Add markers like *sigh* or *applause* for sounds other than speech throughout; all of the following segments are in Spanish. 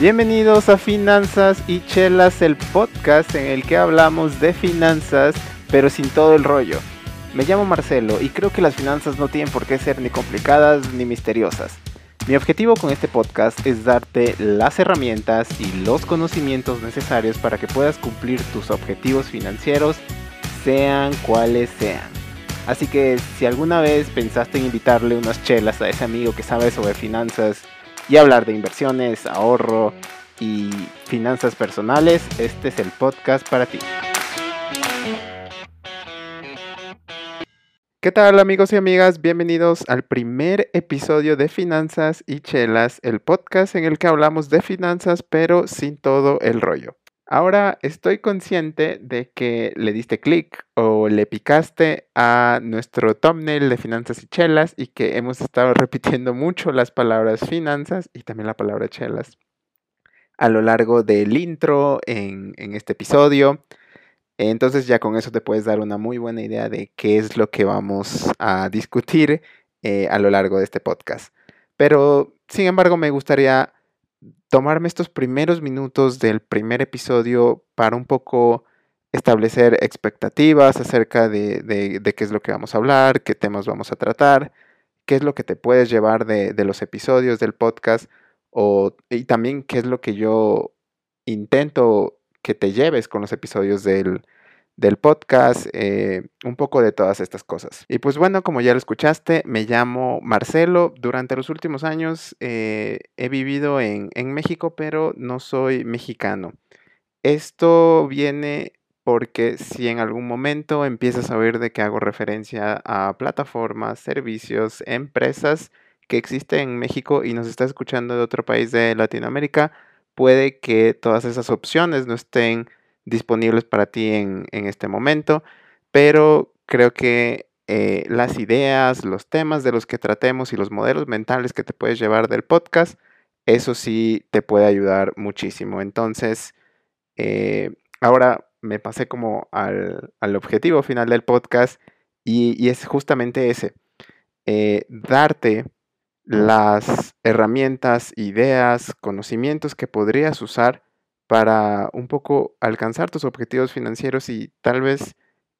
Bienvenidos a Finanzas y Chelas, el podcast en el que hablamos de finanzas, pero sin todo el rollo. Me llamo Marcelo y creo que las finanzas no tienen por qué ser ni complicadas ni misteriosas. Mi objetivo con este podcast es darte las herramientas y los conocimientos necesarios para que puedas cumplir tus objetivos financieros, sean cuales sean. Así que si alguna vez pensaste en invitarle unas chelas a ese amigo que sabe sobre finanzas y hablar de inversiones, ahorro y finanzas personales, este es el podcast para ti. ¿Qué tal amigos y amigas? Bienvenidos al primer episodio de Finanzas y Chelas, el podcast en el que hablamos de finanzas pero sin todo el rollo. Ahora estoy consciente de que le diste clic o le picaste a nuestro thumbnail de finanzas y chelas y que hemos estado *laughs* repitiendo mucho las palabras finanzas y también la palabra chelas a lo largo del intro en, este episodio. Entonces ya con eso te puedes dar una muy buena idea de qué es lo que vamos a discutir eh, a lo largo de este podcast. Pero sin embargo me gustaría tomarme estos primeros minutos del primer episodio para un poco establecer expectativas acerca de, qué es lo que vamos a hablar, qué temas vamos a tratar, qué es lo que te puedes llevar de, los episodios del podcast o, y también qué es lo que yo intento que te lleves con los episodios del, del podcast, eh, un poco de todas estas cosas. Y pues bueno, como ya lo escuchaste, me llamo Marcelo. Durante los últimos años eh, he vivido en, en México, pero no soy mexicano. Esto viene porque si en algún momento empiezas a ver de que hago referencia a plataformas, servicios, empresas que existen en México y nos estás escuchando de otro país de Latinoamérica, puede que todas esas opciones no estén disponibles para ti en, este momento, pero creo que eh, las ideas, los temas de los que tratemos y los modelos mentales que te puedes llevar del podcast, eso sí te puede ayudar muchísimo. Entonces, eh, ahora me pasé como al, objetivo final del podcast y, es justamente ese, eh, darte las herramientas, ideas, conocimientos que podrías usar para un poco alcanzar tus objetivos financieros y tal vez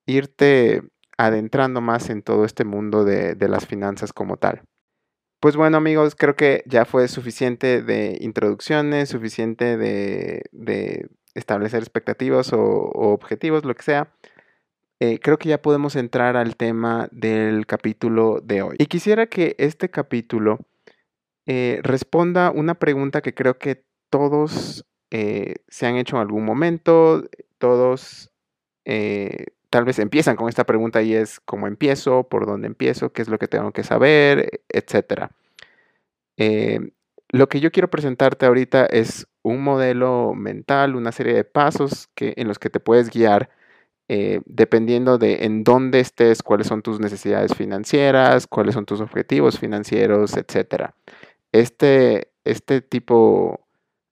irte adentrando más en todo este mundo de, las finanzas como tal. Pues bueno amigos, creo que ya fue suficiente de introducciones, suficiente de, establecer expectativas o, objetivos, lo que sea. Eh, creo que ya podemos entrar al tema del capítulo de hoy. Y quisiera que este capítulo eh, responda una pregunta que creo que todos eh, se han hecho en algún momento, todos eh, tal vez empiezan con esta pregunta y es cómo empiezo, por dónde empiezo, qué es lo que tengo que saber, etc. Eh, lo que yo quiero presentarte ahorita es un modelo mental, una serie de pasos que, en los que te puedes guiar dependiendo de en dónde estés, cuáles son tus necesidades financieras, cuáles son tus objetivos financieros, etc. Este, este tipo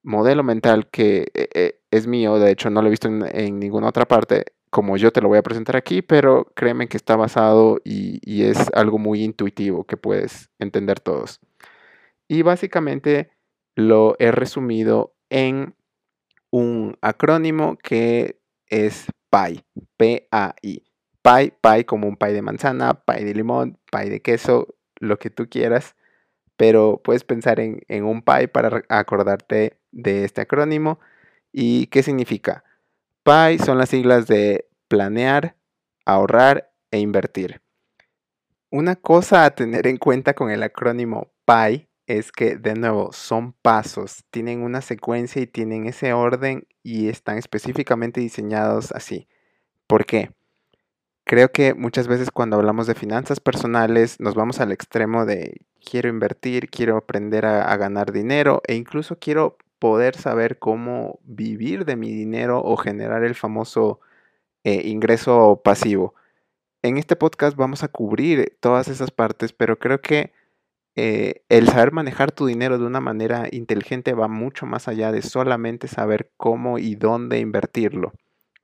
modelo mental que eh, eh, es mío, de hecho no lo he visto en, ninguna otra parte, como yo te lo voy a presentar aquí, pero créeme que está basado y, es algo muy intuitivo que puedes entender todos. Y básicamente lo he resumido en un acrónimo que es PAI, P-A-I. PAI, PAI como un pie de manzana, pie de limón, pie de queso, lo que tú quieras pero puedes pensar en, un PI para acordarte de este acrónimo. ¿Y qué significa? PI son las siglas de planear, ahorrar e invertir. Una cosa a tener en cuenta con el acrónimo PI es que, de nuevo, son pasos, tienen una secuencia y tienen ese orden y están específicamente diseñados así. ¿Por qué? Creo que muchas veces cuando hablamos de finanzas personales nos vamos al extremo de quiero invertir, quiero aprender a, ganar dinero e incluso quiero poder saber cómo vivir de mi dinero o generar el famoso eh, ingreso pasivo. En este podcast vamos a cubrir todas esas partes, pero creo que eh, el saber manejar tu dinero de una manera inteligente va mucho más allá de solamente saber cómo y dónde invertirlo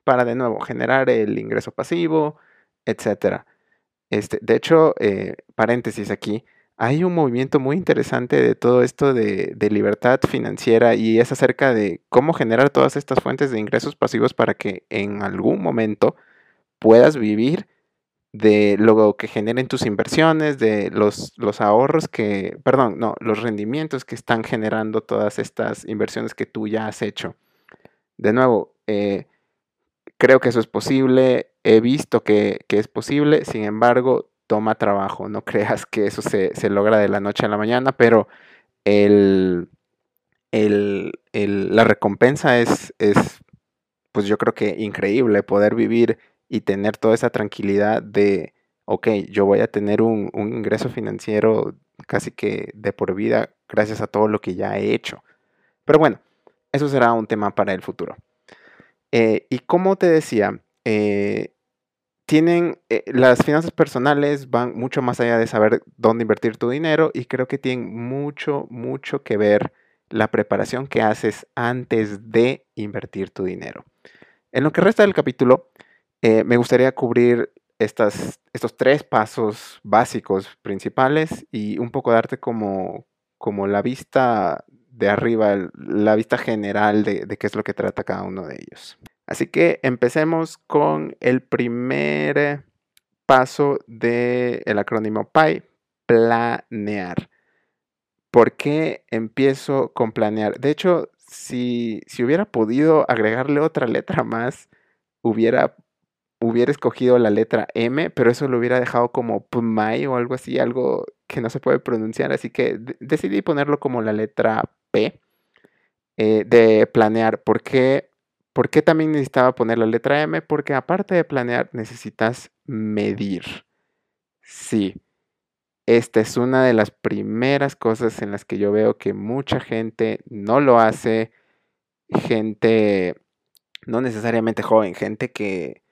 para de nuevo generar el ingreso pasivo, etcétera. Este, de hecho, eh, paréntesis aquí, hay un movimiento muy interesante de todo esto de, libertad financiera y es acerca de cómo generar todas estas fuentes de ingresos pasivos para que en algún momento puedas vivir de lo que generen tus inversiones, de los, ahorros que, perdón, no, los rendimientos que están generando todas estas inversiones que tú ya has hecho. De nuevo, eh, creo que eso es posible, he visto que, es posible, sin embargo, toma trabajo, no creas que eso se, se logra de la noche a la mañana, pero el, el, el, la recompensa es, es, pues yo creo que increíble poder vivir y tener toda esa tranquilidad de, ok, yo voy a tener un, ingreso financiero casi que de por vida gracias a todo lo que ya he hecho. Pero bueno, eso será un tema para el futuro. Eh, y como te decía, eh, tienen eh, las finanzas personales van mucho más allá de saber dónde invertir tu dinero y creo que tienen mucho, mucho que ver la preparación que haces antes de invertir tu dinero. En lo que resta del capítulo, eh, me gustaría cubrir estas, estos tres pasos básicos principales y un poco darte como, como la vista de arriba, la vista general de, qué es lo que trata cada uno de ellos. Así que empecemos con el primer paso del acrónimo PI, planear. ¿Por qué empiezo con planear? De hecho, si, si hubiera podido agregarle otra letra más, hubiera hubiera escogido la letra M, pero eso lo hubiera dejado como PMAI o algo así, algo que no se puede pronunciar, así que decidí ponerlo como la letra P eh, de planear. ¿Por qué? ¿Por qué también necesitaba poner la letra M? Porque aparte de planear, necesitas medir. Sí, esta es una de las primeras cosas en las que yo veo que mucha gente no lo hace. Gente, no necesariamente joven, gente que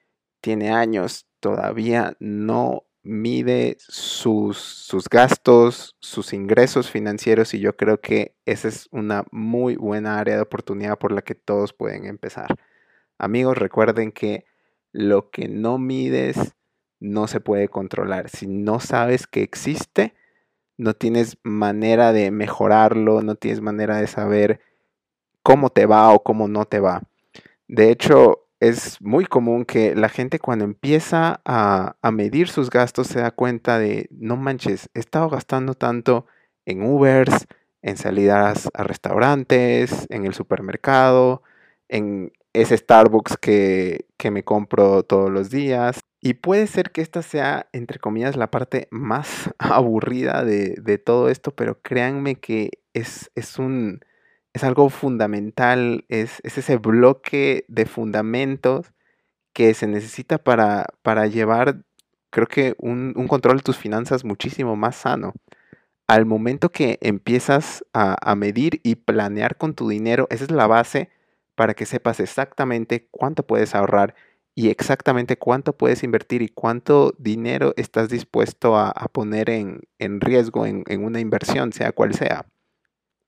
tiene años, todavía no mide sus, sus, gastos, sus ingresos financieros y yo creo que esa es una muy buena área de oportunidad por la que todos pueden empezar. Amigos, recuerden que lo que no mides no se puede controlar. Si no sabes que existe, no tienes manera de mejorarlo, no tienes manera de saber cómo te va o cómo no te va. De hecho, es muy común que la gente cuando empieza a, medir sus gastos se da cuenta de, no manches, he estado gastando tanto en Ubers, en salidas a restaurantes, en el supermercado, en ese Starbucks que, me compro todos los días. Y puede ser que esta sea, entre comillas, la parte más *laughs* aburrida de, todo esto, pero créanme que es, es un es algo fundamental, es, ese bloque de fundamentos que se necesita para, para llevar, creo que, un, control de tus finanzas muchísimo más sano. Al momento que empiezas a, a medir y planear con tu dinero, esa es la base para que sepas exactamente cuánto puedes ahorrar y exactamente cuánto puedes invertir y cuánto dinero estás dispuesto a, poner en, riesgo en, en, una inversión, sea cual sea.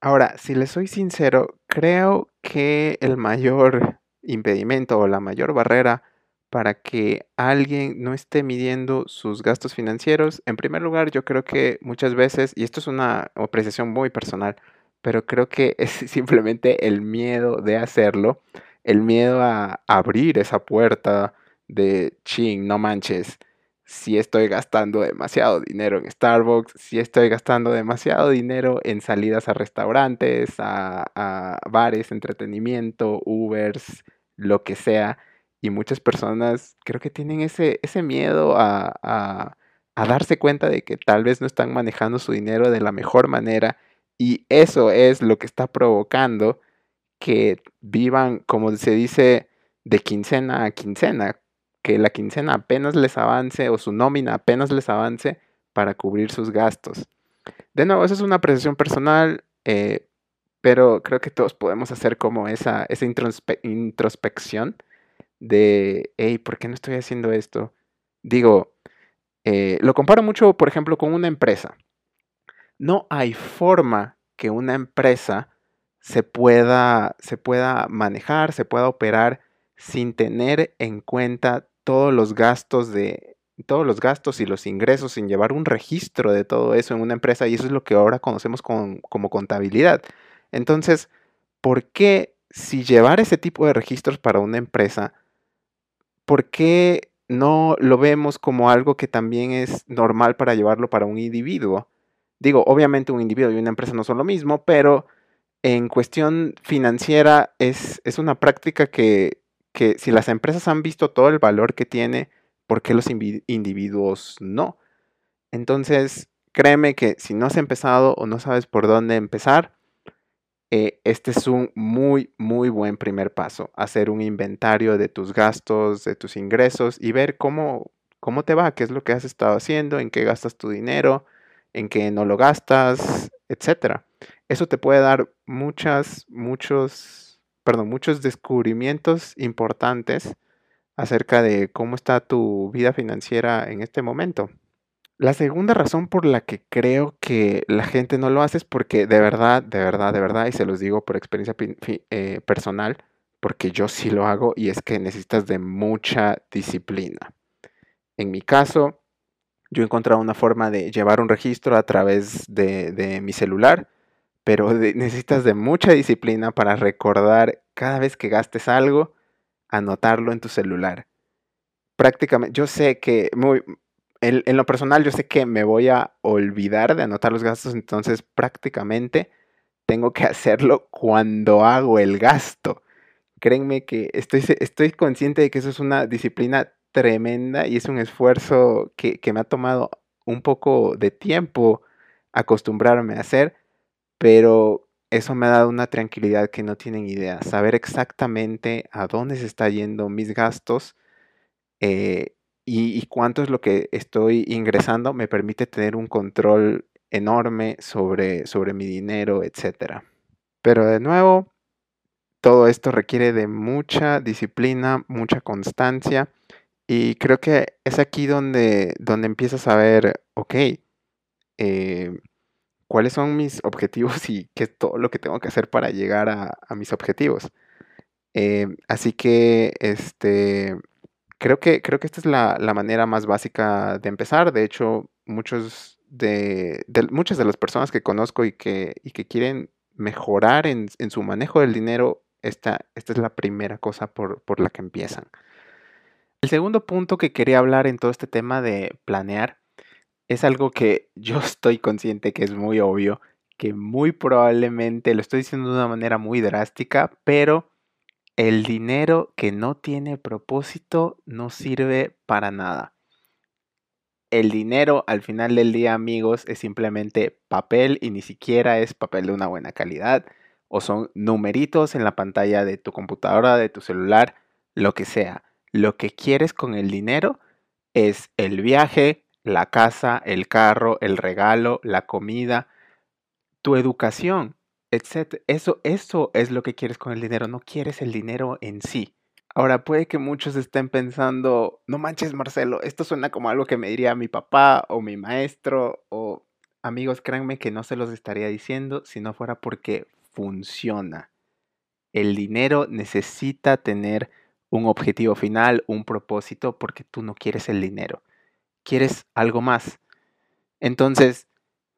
Ahora, si le soy sincero, creo que el mayor impedimento o la mayor barrera para que alguien no esté midiendo sus gastos financieros, en primer lugar, yo creo que muchas veces, y esto es una apreciación muy personal, pero creo que *laughs* es simplemente el miedo de hacerlo, el miedo a abrir esa puerta de ching, no manches, si estoy gastando demasiado dinero en Starbucks, si estoy gastando demasiado dinero en salidas a restaurantes, a, bares, entretenimiento, Ubers, lo que sea. Y muchas personas creo que tienen ese, ese miedo a, a, a darse cuenta de que tal vez no están manejando su dinero de la mejor manera. Y eso es lo que está provocando que vivan, como se dice, de quincena a quincena, que la quincena apenas les avance o su nómina apenas les avance para cubrir sus gastos. De nuevo, eso es una apreciación personal, eh, pero creo que todos podemos hacer como esa, esa introspección de, hey, ¿por qué no estoy haciendo esto? Digo, eh, lo comparo mucho, por ejemplo, con una empresa. No hay forma que una empresa se pueda, se pueda manejar, se pueda operar sin tener en cuenta todos los gastos de todos los gastos y los ingresos sin llevar un registro de todo eso en una empresa y eso es lo que ahora conocemos como contabilidad. Entonces, ¿por qué si llevar ese tipo de registros para una empresa, por qué no lo vemos como algo que también es normal para llevarlo para un individuo? Digo, obviamente un individuo y una empresa no son lo mismo, pero en cuestión financiera es, es una práctica que, que si las empresas han visto todo el valor que tiene, ¿por qué los individuos no? Entonces, créeme que si no has empezado o no sabes por dónde empezar, eh, este es un muy, muy buen primer paso. Hacer un inventario de tus gastos, de tus ingresos y ver cómo, cómo te va, qué es lo que has estado haciendo, en qué gastas tu dinero, en qué no lo gastas, etc. Eso te puede dar muchas, muchos, perdón, muchos descubrimientos importantes acerca de cómo está tu vida financiera en este momento. La segunda razón por la que creo que la gente no lo hace es porque de verdad, de verdad, de verdad, y se los digo por experiencia eh, personal, porque yo sí lo hago y es que necesitas de mucha disciplina. En mi caso, yo he encontrado una forma de llevar un registro a través de, mi celular, pero necesitas de mucha disciplina para recordar cada vez que gastes algo, anotarlo en tu celular. Prácticamente, yo sé que muy, en, lo personal, yo sé que me voy a olvidar de anotar los gastos, entonces prácticamente tengo que *laughs* hacerlo cuando hago el gasto. Créanme que estoy, estoy consciente de que eso es una disciplina tremenda y es un esfuerzo que, que me ha tomado un poco de tiempo acostumbrarme a hacer, pero eso me ha dado una tranquilidad que no tienen idea. Saber exactamente a dónde se está yendo mis gastos eh, y, cuánto es lo que estoy ingresando me permite tener un control enorme sobre, sobre mi dinero, etc. Pero de nuevo, todo esto requiere de mucha disciplina, mucha constancia y creo que es aquí donde, donde empiezas a ver, ok, eh, cuáles son mis objetivos y qué es todo lo que tengo que hacer para llegar a, mis objetivos. Em, así que, este, creo que, creo que esta es la, manera más básica de empezar. De hecho, muchos de, muchas de las personas que conozco y que, que quieren mejorar en, su manejo del dinero, esta, esta es la primera cosa por, por la que empiezan. El segundo punto que quería hablar en todo este tema de planear es algo que yo *laughs* estoy consciente que es muy obvio, que muy probablemente lo estoy diciendo de una manera muy drástica, pero el dinero que no tiene propósito no sirve para nada. El dinero al final del día, amigos, es simplemente papel y ni siquiera es papel de una buena calidad o son numeritos en la pantalla de tu computadora, de tu celular, lo que sea. Lo que quieres con el dinero es el viaje, la casa, el carro, el regalo, la comida, tu educación, etc. Eso, eso es lo que quieres con el dinero, no quieres el dinero en sí. Ahora, puede que muchos estén pensando, no manches Marcelo, esto suena como algo que me diría mi papá o mi maestro o amigos, créanme que no se los estaría diciendo si no fuera porque funciona. El dinero necesita tener un objetivo final, un propósito, porque tú no quieres el dinero quieres algo más. Entonces,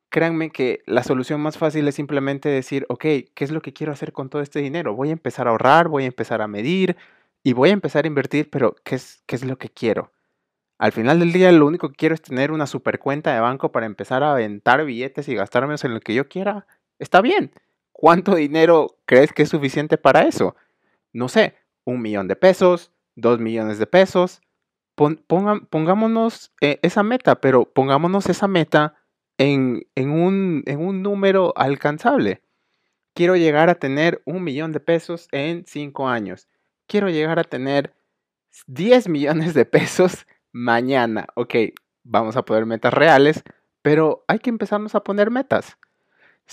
créanme que la solución más fácil es simplemente decir, ok, ¿qué es lo que quiero hacer con todo este dinero? Voy a empezar a ahorrar, voy a empezar a medir y voy a empezar a invertir, pero ¿qué es, lo que quiero? Al final del día lo único que quiero es tener una super cuenta de banco para empezar a aventar billetes y gastarme en lo que yo quiera. Está bien. ¿Cuánto dinero crees que es suficiente para eso? No sé, un millón de pesos, dos millones de pesos, pongámonos eh, esa meta, pero pongámonos esa meta en, un, número alcanzable. Quiero llegar a tener un millón de pesos en cinco años. Quiero llegar a tener 10 millones de pesos *laughs* mañana. Ok, vamos a poner metas reales, pero hay que empezarnos a poner metas.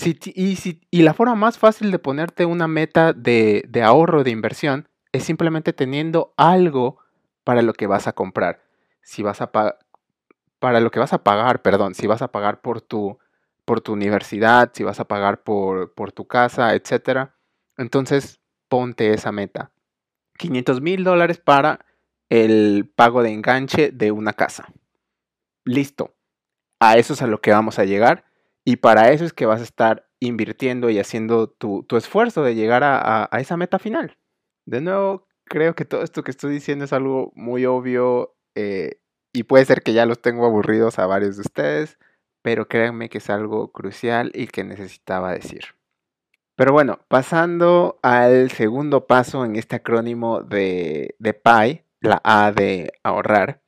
y, la forma más fácil de ponerte una meta de ahorro, de inversión, es simplemente teniendo algo para lo que vas a comprar. Si vas a para lo que vas a pagar, perdón, si vas a pagar por tu, por tu universidad, si vas a pagar por, por tu casa, etc. Entonces, ponte esa meta. 500 mil dólares para el pago de enganche de una casa. listo. A eso es a lo que vamos a llegar y para eso es que vas a estar invirtiendo y haciendo tu, esfuerzo de llegar a, esa meta final. De nuevo, creo que todo esto que estoy diciendo es algo muy obvio eh, y puede ser que ya los tengo aburridos a varios de ustedes, pero créanme que es algo crucial y que necesitaba decir. Pero bueno, pasando al segundo paso en este acrónimo de, de PI, la A de ahorrar,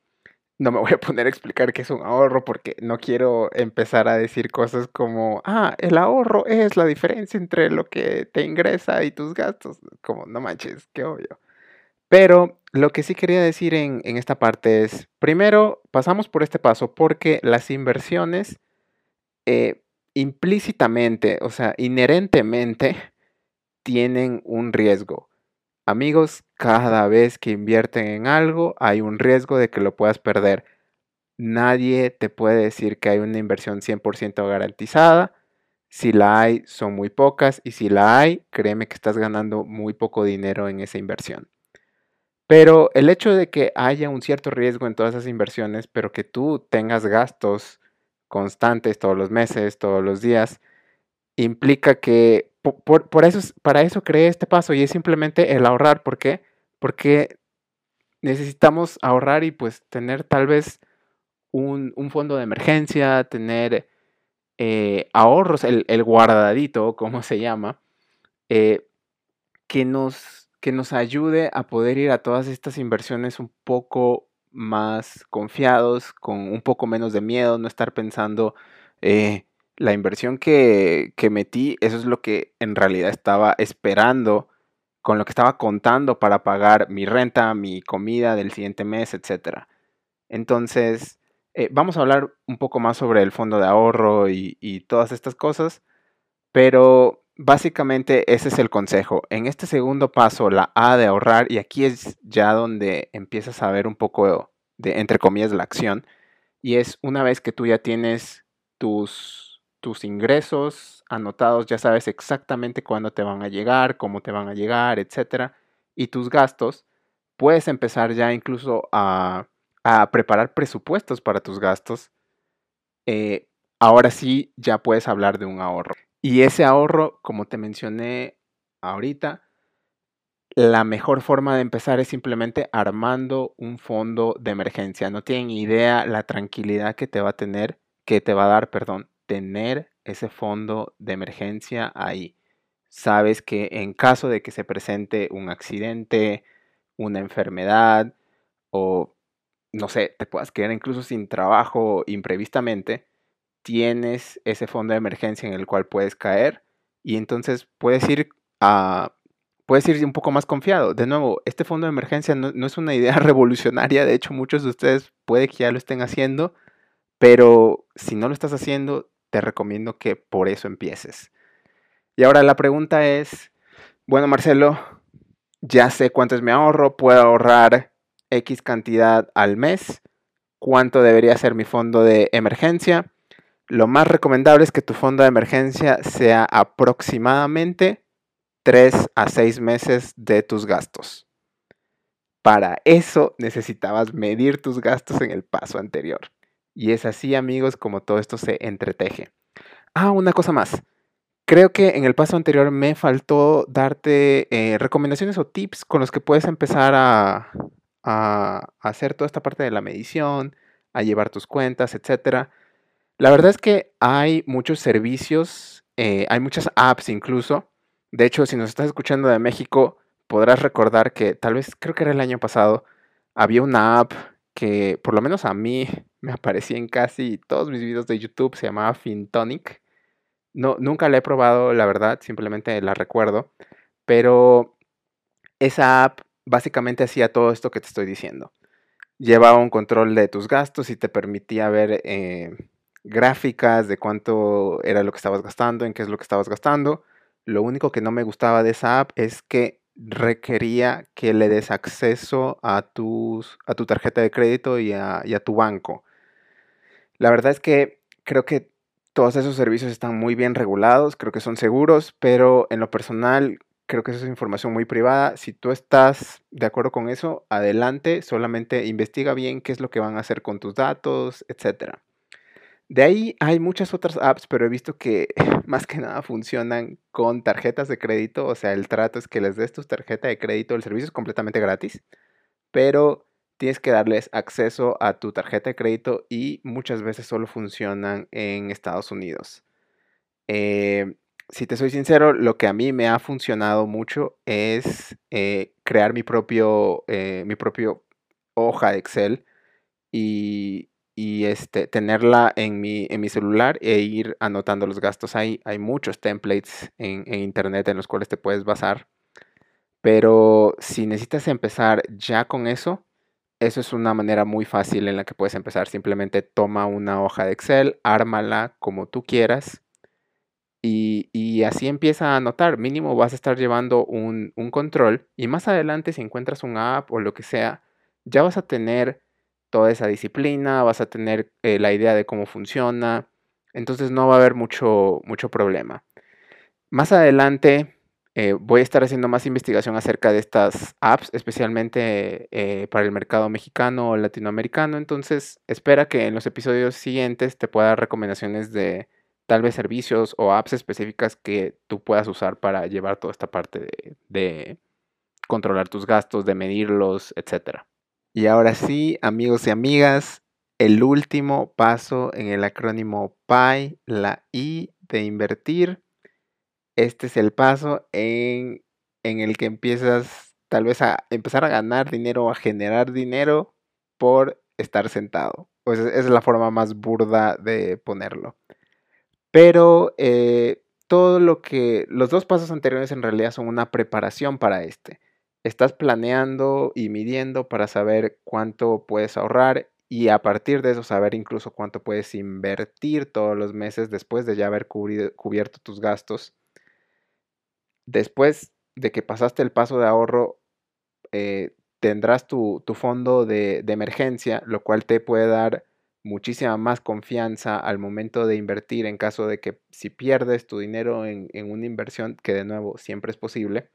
no me voy a poner a explicar qué es un ahorro porque no quiero empezar a decir cosas como, ah, el ahorro es la diferencia entre lo que te ingresa y tus gastos. Como, no manches, qué obvio. Pero lo que sí quería decir en, esta parte es, primero, pasamos por este paso porque las inversiones eh, implícitamente, o sea, inherentemente, *laughs* tienen un riesgo. Amigos, cada vez que invierten en algo hay un riesgo de que lo puedas perder. Nadie te puede decir que hay una inversión 100% garantizada. Si la hay, son muy pocas y si la hay, créeme que estás ganando muy poco dinero en esa inversión. Pero el hecho de que haya un cierto riesgo en todas esas inversiones, pero que tú tengas gastos constantes todos los meses, todos los días, implica que por, eso, para eso creé este paso y es simplemente el ahorrar. ¿Por qué? Porque necesitamos ahorrar y pues tener tal vez un, fondo de emergencia, tener eh, ahorros, el, guardadito, como se llama, eh, que, nos, que nos ayude a poder ir a todas estas inversiones un poco más confiados, con un poco menos de miedo, no estar pensando, eh, la inversión que, metí, eso es lo que en realidad estaba esperando, con lo que estaba contando para pagar mi renta, mi comida del siguiente mes, etc. Entonces, eh, vamos a hablar un poco más sobre el fondo de ahorro y todas estas cosas, pero básicamente ese es el consejo. En este segundo paso, la A de ahorrar, y aquí es ya donde empiezas a ver un poco de, entre comillas, la acción, y es una vez que tú ya tienes tus tus ingresos anotados, ya sabes exactamente cuándo te van a llegar, cómo te van a llegar, etcétera, y tus gastos, puedes empezar ya incluso a, preparar presupuestos para tus gastos. Eh, ahora sí ya puedes hablar de un ahorro. Y ese ahorro, como te mencioné ahorita, la mejor forma de empezar es simplemente armando un fondo de emergencia. No tienen idea la tranquilidad que te va a tener, que te va a dar, perdón, tener ese fondo de emergencia ahí. Sabes que en caso de que se presente un accidente, una enfermedad o, no sé, te puedas quedar incluso sin trabajo imprevistamente, tienes ese fondo de emergencia en el cual puedes caer y entonces puedes ir a puedes ir un poco más confiado. De nuevo, este fondo de emergencia no, no, es una idea *laughs* revolucionaria, de hecho muchos de ustedes puede que ya lo estén haciendo, pero si no lo estás haciendo, te recomiendo que por eso empieces. Y ahora la pregunta es, bueno Marcelo, ya sé cuánto es mi ahorro, puedo ahorrar X cantidad al mes, cuánto debería ser mi fondo de emergencia. Lo más recomendable es que tu fondo de emergencia sea aproximadamente 3 a 6 meses de tus gastos. Para eso necesitabas medir tus gastos en el paso anterior. Y es así, amigos, como todo esto se entreteje. Ah, una cosa más. Creo que en el paso anterior me faltó darte eh, recomendaciones o tips con los que puedes empezar a, hacer toda esta parte de la medición, a llevar tus cuentas, etc. La verdad es que hay muchos servicios, eh, hay muchas apps incluso. De hecho, si nos estás escuchando de México, podrás recordar que tal vez, creo que era el año pasado, había una app que por lo menos a mí *laughs* me aparecía en casi todos mis videos de YouTube, se llamaba Fintonic. No, nunca la he probado, la verdad, simplemente la recuerdo, pero esa app básicamente hacía todo esto que te estoy diciendo. Llevaba un control de tus gastos y te permitía ver eh, gráficas de cuánto era lo que estabas gastando, en qué es lo que estabas gastando. Lo único que no me gustaba de esa app es que requería que le des acceso a, tus, a tu tarjeta de crédito y a, tu banco. La verdad es que creo que todos esos servicios están muy bien regulados, creo que son seguros, pero en lo personal creo que eso es información muy privada. Si tú estás de acuerdo con eso, adelante, solamente investiga bien qué es lo que van a hacer con tus datos, etc. De ahí hay muchas otras apps, pero he visto que *laughs* más que nada funcionan con tarjetas de crédito, o sea, el trato es que les des tu tarjeta de crédito, el servicio es completamente gratis, pero tienes que darles acceso a tu tarjeta de crédito y muchas veces solo funcionan en Estados Unidos. Eh, si te soy sincero, lo que a mí me ha funcionado mucho es eh, crear mi propio, eh, mi propio hoja de Excel y, este, tenerla en mi, en mi celular e ir anotando los gastos. Hay, muchos templates en, en internet en los cuales te puedes basar. Pero si necesitas empezar ya con eso, eso es una manera muy fácil en la que puedes empezar. Simplemente toma una hoja de Excel, ármala como tú quieras y, así empieza a notar, mínimo vas a estar llevando un, control y más adelante si encuentras un app o lo que sea, ya vas a tener toda esa disciplina, vas a tener eh, la idea de cómo funciona, entonces no va a haber mucho, mucho problema. Más adelante eh, voy a estar haciendo más investigación acerca de estas apps, especialmente eh, para el mercado mexicano o latinoamericano, entonces espera que en los episodios siguientes te pueda dar recomendaciones de tal vez servicios o apps específicas que tú puedas usar para llevar toda esta parte de, controlar tus gastos, de medirlos, etc. Y ahora sí, amigos y amigas, el último paso en el acrónimo PI, la I de invertir. Este es el paso en, el que empiezas tal vez a empezar a ganar dinero o a generar dinero por estar sentado. Pues es la forma más burda de ponerlo. Pero eh, todo lo que, los dos pasos anteriores en realidad son una preparación para este. Estás planeando y midiendo para saber cuánto puedes ahorrar y a partir de eso saber incluso cuánto puedes invertir todos los meses después de ya haber cubierto tus gastos. Después de que pasaste el paso de ahorro, eh, tendrás tu, fondo de, de, emergencia, lo cual te puede dar muchísima más confianza al momento de invertir en caso de que si pierdes tu dinero en, una inversión, que de nuevo siempre es posible,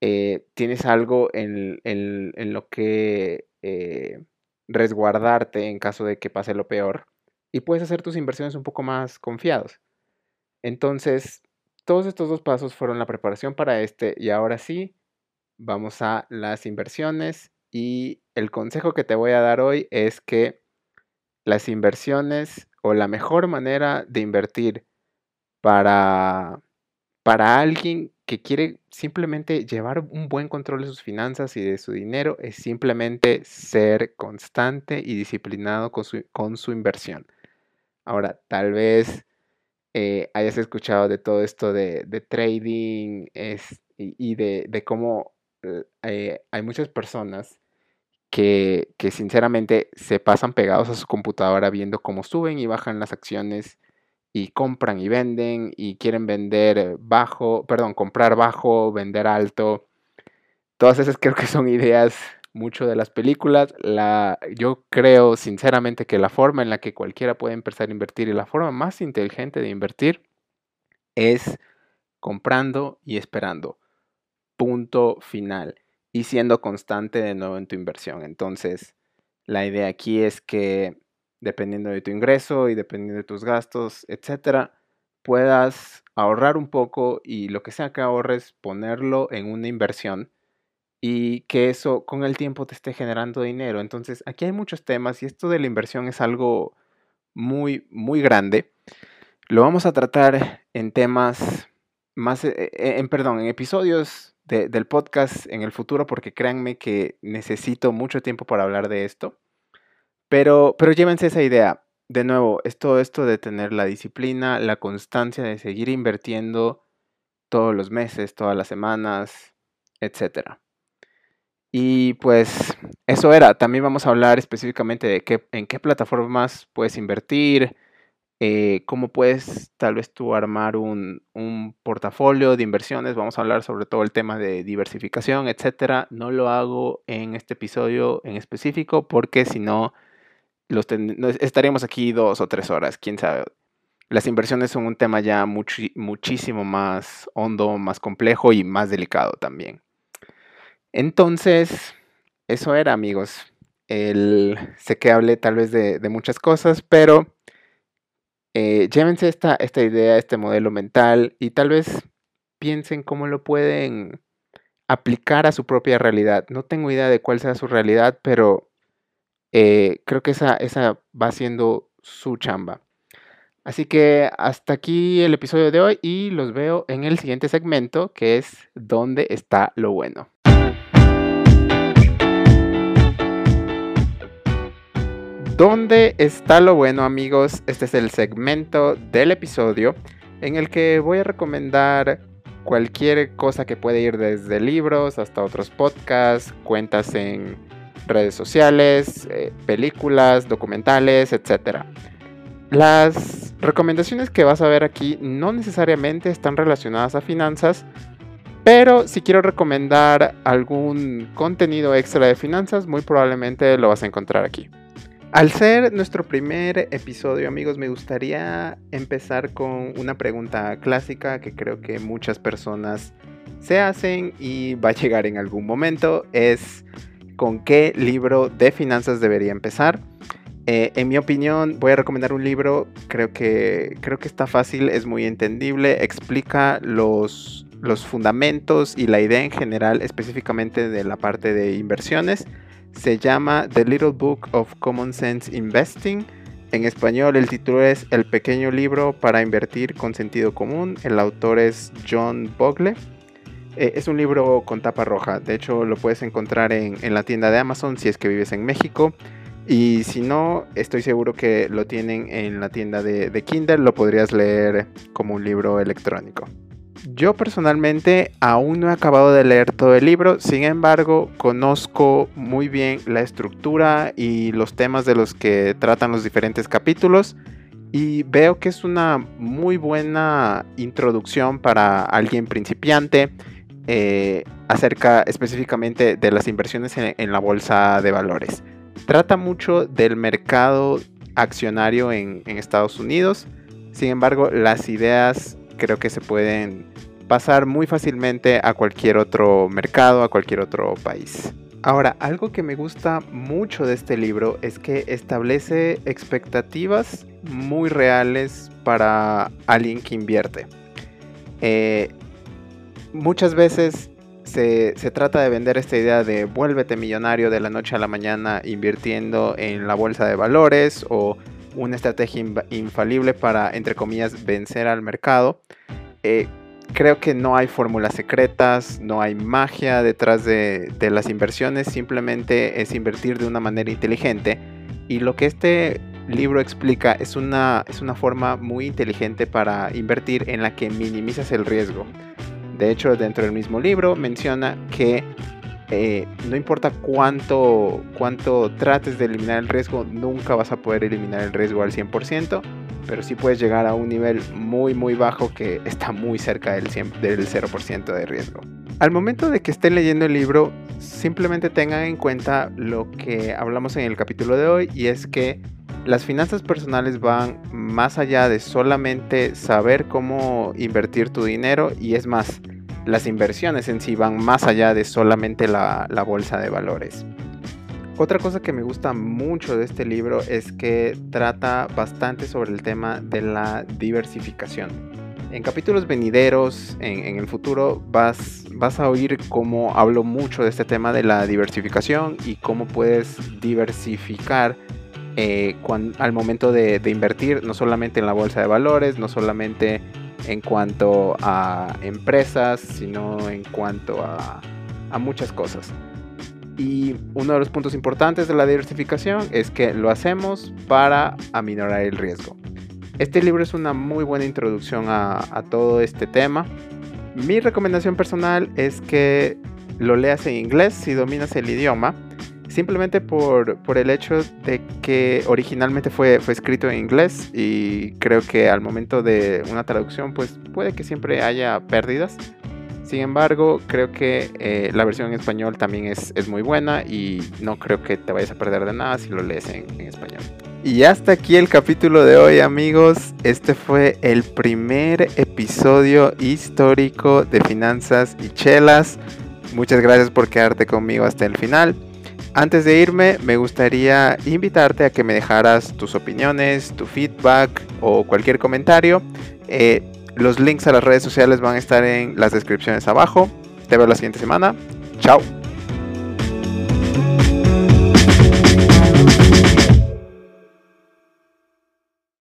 eh, tienes algo en, lo que eh, resguardarte en caso de que pase lo peor y puedes hacer tus inversiones un poco más confiados. Entonces, todos estos dos pasos fueron la preparación para este y ahora sí, vamos a las inversiones y el consejo que te voy a dar hoy es que las inversiones o la mejor manera de invertir para, para alguien que quiere simplemente llevar un buen control de sus finanzas y de su dinero es simplemente ser constante y disciplinado con su, con su inversión. Ahora, tal vez eh, hayas escuchado de todo esto de, trading y, de, cómo eh, hay muchas personas que, sinceramente se pasan pegados a su computadora viendo cómo suben y bajan las acciones y compran y venden y quieren vender bajo, perdón, comprar bajo, vender alto. Todas esas creo que son ideas mucho de las películas. La, yo creo sinceramente que la forma en la que cualquiera puede empezar a invertir y la forma más inteligente de invertir es comprando y esperando. Punto final y siendo constante de nuevo en tu inversión. Entonces, la idea aquí es que dependiendo de tu ingreso y dependiendo de tus gastos, etcétera, puedas ahorrar un poco y lo que sea que ahorres, ponerlo en una inversión y que eso con el tiempo te esté generando dinero. Entonces, aquí hay muchos temas y esto de la inversión es algo muy, muy grande. Lo vamos a tratar en temas más, eh, eh, en, perdón, en episodios del podcast en el futuro porque créanme que necesito mucho tiempo para hablar de esto. Pero, pero llévense esa idea. De nuevo, es todo esto de tener la disciplina, la constancia de seguir invirtiendo todos los meses, todas las semanas, etc. Y pues eso era. También vamos a hablar específicamente de qué, en qué plataformas puedes invertir, eh, cómo puedes tal vez tú armar un, portafolio de inversiones. Vamos a hablar sobre todo el tema de diversificación, etcétera. No lo hago en este episodio en específico porque si no, estaríamos aquí dos o tres horas, quién sabe. las inversiones son un tema ya muchísimo más hondo, más complejo y más delicado también. Entonces, eso era, amigos. El, sé que hablé tal vez de, muchas cosas, pero eh, llévense esta, esta idea, este modelo mental y tal vez piensen cómo lo pueden aplicar a su propia realidad. No tengo idea de cuál sea su realidad, pero eh, creo que esa, esa va siendo su chamba. Así que hasta aquí el episodio de hoy y los veo en el siguiente segmento que es ¿Dónde está lo bueno? ¿Dónde está lo bueno amigos? Este es el segmento del episodio en el que voy a recomendar cualquier cosa que puede ir desde libros hasta otros podcasts, cuentas en redes sociales, eh, películas, documentales, etc. Las recomendaciones que vas a ver aquí no necesariamente están relacionadas a finanzas, pero si quiero recomendar algún contenido extra de finanzas, muy probablemente lo vas a encontrar aquí. Al ser nuestro primer episodio, amigos, me gustaría empezar con una pregunta clásica que creo que muchas personas se hacen y va a llegar en algún momento. Es ¿con qué libro de finanzas debería empezar? Eh, en mi opinión, voy a recomendar un libro, creo que, creo que está fácil, es muy entendible, explica los, los fundamentos y la idea en general específicamente de la parte de inversiones se llama The Little Book of Common Sense Investing. En español el título es El pequeño libro para invertir con sentido común. El autor es John Bogle. Eh, es un libro con tapa roja. De hecho lo puedes encontrar en, la tienda de Amazon si es que vives en México. Y si no, estoy seguro que lo tienen en la tienda de, de Kindle. Lo podrías leer como un libro electrónico. Yo personalmente aún no he acabado de leer todo el libro, sin embargo conozco muy bien la estructura y los temas de los que tratan los diferentes capítulos y veo que es una muy buena introducción para alguien principiante eh, acerca específicamente de las inversiones en, la bolsa de valores. Trata mucho del mercado accionario en Estados Unidos, sin embargo las ideas creo que se pueden pasar muy fácilmente a cualquier otro mercado, a cualquier otro país. Ahora, algo que me gusta mucho de este libro es que establece expectativas muy reales para alguien que invierte. Eh, muchas veces se, trata de vender esta idea de vuélvete millonario de la noche a la mañana invirtiendo en la bolsa de valores o una estrategia infalible para, entre comillas, vencer al mercado. Eh, creo que no hay fórmulas secretas, no hay magia detrás de, las inversiones, simplemente es invertir de una manera inteligente. Y lo que este libro explica es una, es una forma muy inteligente para invertir en la que minimizas el riesgo. De hecho, dentro del mismo libro menciona que eh, no importa cuánto, cuánto trates de eliminar el riesgo, nunca vas a poder eliminar el riesgo al 100%, pero sí puedes llegar a un nivel muy muy bajo que está muy cerca del, del 0% de riesgo. Al momento de que estén leyendo el libro, simplemente tengan en cuenta lo que hablamos en el capítulo de hoy y es que las finanzas personales van más allá de solamente saber cómo invertir tu dinero y es más, las inversiones en sí van más allá de solamente la, bolsa de valores. Otra cosa que me gusta mucho de este libro es que trata bastante sobre el tema de la diversificación. En capítulos venideros, en, el futuro, vas, a oír cómo hablo mucho de este tema de la diversificación y cómo puedes diversificar eh, al momento de, de, invertir, no solamente en la bolsa de valores, no solamente en cuanto a empresas, sino en cuanto a, muchas cosas. Y uno de los puntos importantes de la diversificación es que lo hacemos para aminorar el riesgo. Este libro es una muy buena introducción a, a, todo este tema. Mi recomendación personal es que lo leas en inglés si dominas el idioma simplemente por, el hecho de que originalmente fue, escrito en inglés y creo que al momento de una traducción pues puede que siempre haya pérdidas. Sin embargo, creo que eh, la versión en español también es, muy buena y no creo que te vayas a perder de nada si lo lees en, español. Y hasta aquí el capítulo de hoy amigos. Este fue el primer episodio histórico de Finanzas y Chelas. Muchas gracias por quedarte conmigo hasta el final. Antes de irme, me gustaría invitarte a que me dejaras tus opiniones, tu feedback o cualquier comentario. Eh, los links a las redes sociales van a estar en las descripciones abajo. Te veo la siguiente semana. Chao.